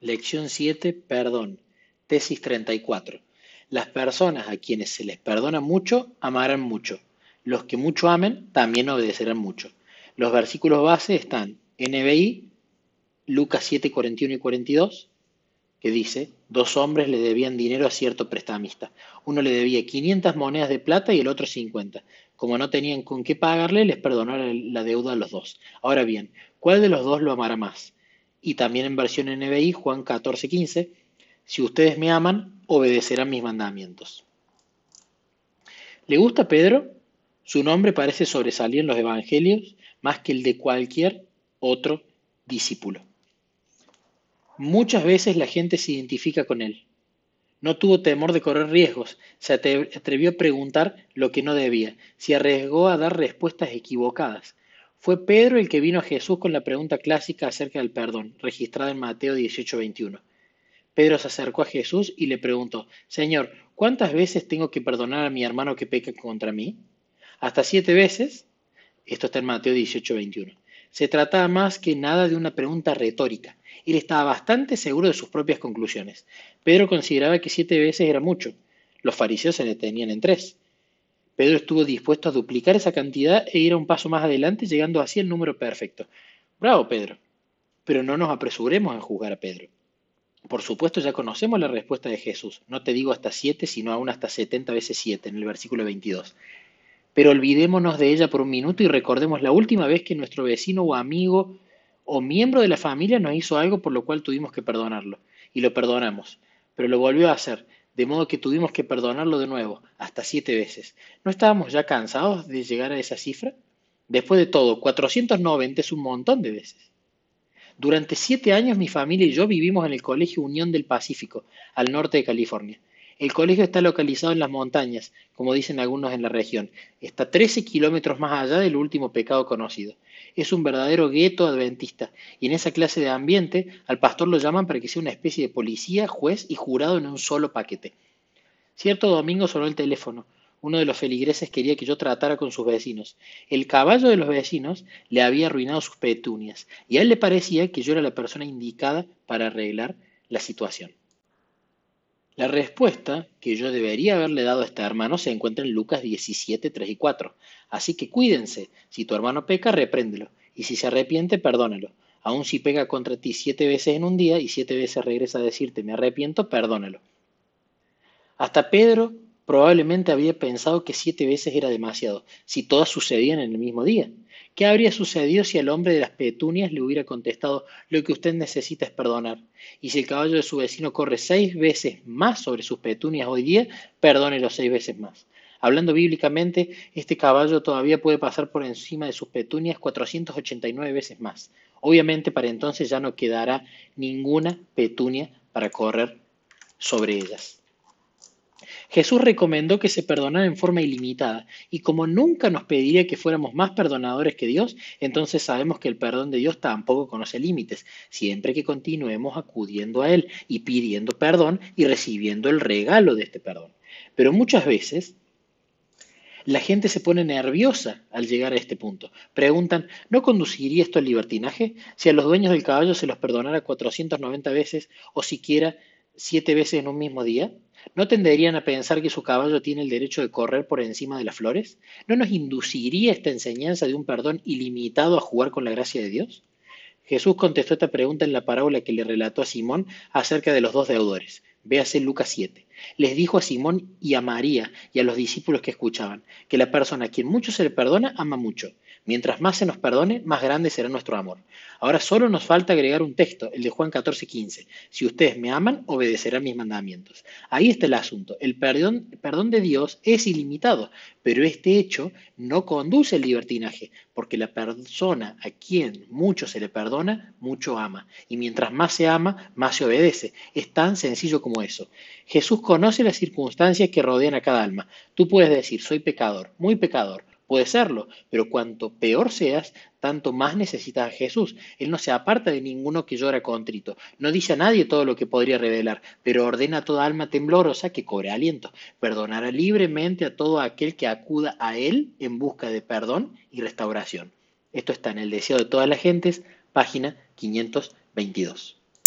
Lección 7, perdón. Tesis 34. Las personas a quienes se les perdona mucho, amarán mucho. Los que mucho amen, también obedecerán mucho. Los versículos base están NBI, Lucas 7, 41 y 42, que dice, dos hombres le debían dinero a cierto prestamista. Uno le debía 500 monedas de plata y el otro 50. Como no tenían con qué pagarle, les perdonaron la deuda a los dos. Ahora bien, ¿cuál de los dos lo amará más? Y también en versión NBI, Juan 14, 15, si ustedes me aman, obedecerán mis mandamientos. ¿Le gusta Pedro? Su nombre parece sobresalir en los evangelios más que el de cualquier otro discípulo. Muchas veces la gente se identifica con él. No tuvo temor de correr riesgos, se atrevió a preguntar lo que no debía, se arriesgó a dar respuestas equivocadas. Fue Pedro el que vino a Jesús con la pregunta clásica acerca del perdón, registrada en Mateo 18:21. Pedro se acercó a Jesús y le preguntó, Señor, ¿cuántas veces tengo que perdonar a mi hermano que peca contra mí? ¿Hasta siete veces? Esto está en Mateo 18:21. Se trataba más que nada de una pregunta retórica. Él estaba bastante seguro de sus propias conclusiones. Pedro consideraba que siete veces era mucho. Los fariseos se detenían en tres. Pedro estuvo dispuesto a duplicar esa cantidad e ir a un paso más adelante, llegando así al número perfecto. Bravo, Pedro. Pero no nos apresuremos en juzgar a Pedro. Por supuesto, ya conocemos la respuesta de Jesús. No te digo hasta siete, sino aún hasta setenta veces siete, en el versículo 22 pero olvidémonos de ella por un minuto y recordemos la última vez que nuestro vecino o amigo o miembro de la familia nos hizo algo por lo cual tuvimos que perdonarlo. Y lo perdonamos, pero lo volvió a hacer, de modo que tuvimos que perdonarlo de nuevo, hasta siete veces. ¿No estábamos ya cansados de llegar a esa cifra? Después de todo, 490 es un montón de veces. Durante siete años mi familia y yo vivimos en el Colegio Unión del Pacífico, al norte de California. El colegio está localizado en las montañas, como dicen algunos en la región. Está 13 kilómetros más allá del último pecado conocido. Es un verdadero gueto adventista, y en esa clase de ambiente al pastor lo llaman para que sea una especie de policía, juez y jurado en un solo paquete. Cierto domingo sonó el teléfono. Uno de los feligreses quería que yo tratara con sus vecinos. El caballo de los vecinos le había arruinado sus petunias, y a él le parecía que yo era la persona indicada para arreglar la situación. La respuesta que yo debería haberle dado a este hermano se encuentra en Lucas 17, 3 y 4. Así que cuídense, si tu hermano peca, repréndelo, y si se arrepiente, perdónalo. Aun si pega contra ti siete veces en un día y siete veces regresa a decirte me arrepiento, perdónalo. Hasta Pedro probablemente había pensado que siete veces era demasiado, si todas sucedían en el mismo día. ¿Qué habría sucedido si al hombre de las petunias le hubiera contestado lo que usted necesita es perdonar? Y si el caballo de su vecino corre seis veces más sobre sus petunias hoy día, perdónelo seis veces más. Hablando bíblicamente, este caballo todavía puede pasar por encima de sus petunias 489 veces más. Obviamente para entonces ya no quedará ninguna petunia para correr sobre ellas. Jesús recomendó que se perdonara en forma ilimitada, y como nunca nos pediría que fuéramos más perdonadores que Dios, entonces sabemos que el perdón de Dios tampoco conoce límites, siempre que continuemos acudiendo a Él y pidiendo perdón y recibiendo el regalo de este perdón. Pero muchas veces la gente se pone nerviosa al llegar a este punto. Preguntan, ¿no conduciría esto al libertinaje? Si a los dueños del caballo se los perdonara 490 veces o siquiera siete veces en un mismo día? ¿No tenderían a pensar que su caballo tiene el derecho de correr por encima de las flores? ¿No nos induciría esta enseñanza de un perdón ilimitado a jugar con la gracia de Dios? Jesús contestó esta pregunta en la parábola que le relató a Simón acerca de los dos deudores. Véase Lucas 7. Les dijo a Simón y a María y a los discípulos que escuchaban que la persona a quien mucho se le perdona ama mucho. Mientras más se nos perdone, más grande será nuestro amor. Ahora solo nos falta agregar un texto, el de Juan 14, 15. Si ustedes me aman, obedecerán mis mandamientos. Ahí está el asunto. El perdón, perdón de Dios es ilimitado, pero este hecho no conduce al libertinaje, porque la persona a quien mucho se le perdona, mucho ama. Y mientras más se ama, más se obedece. Es tan sencillo como eso. Jesús conoce las circunstancias que rodean a cada alma. Tú puedes decir, soy pecador, muy pecador Puede serlo, pero cuanto peor seas, tanto más necesitas a Jesús. Él no se aparta de ninguno que llora contrito. No dice a nadie todo lo que podría revelar, pero ordena a toda alma temblorosa que cobre aliento. Perdonará libremente a todo aquel que acuda a Él en busca de perdón y restauración. Esto está en el deseo de todas las gentes, página 522.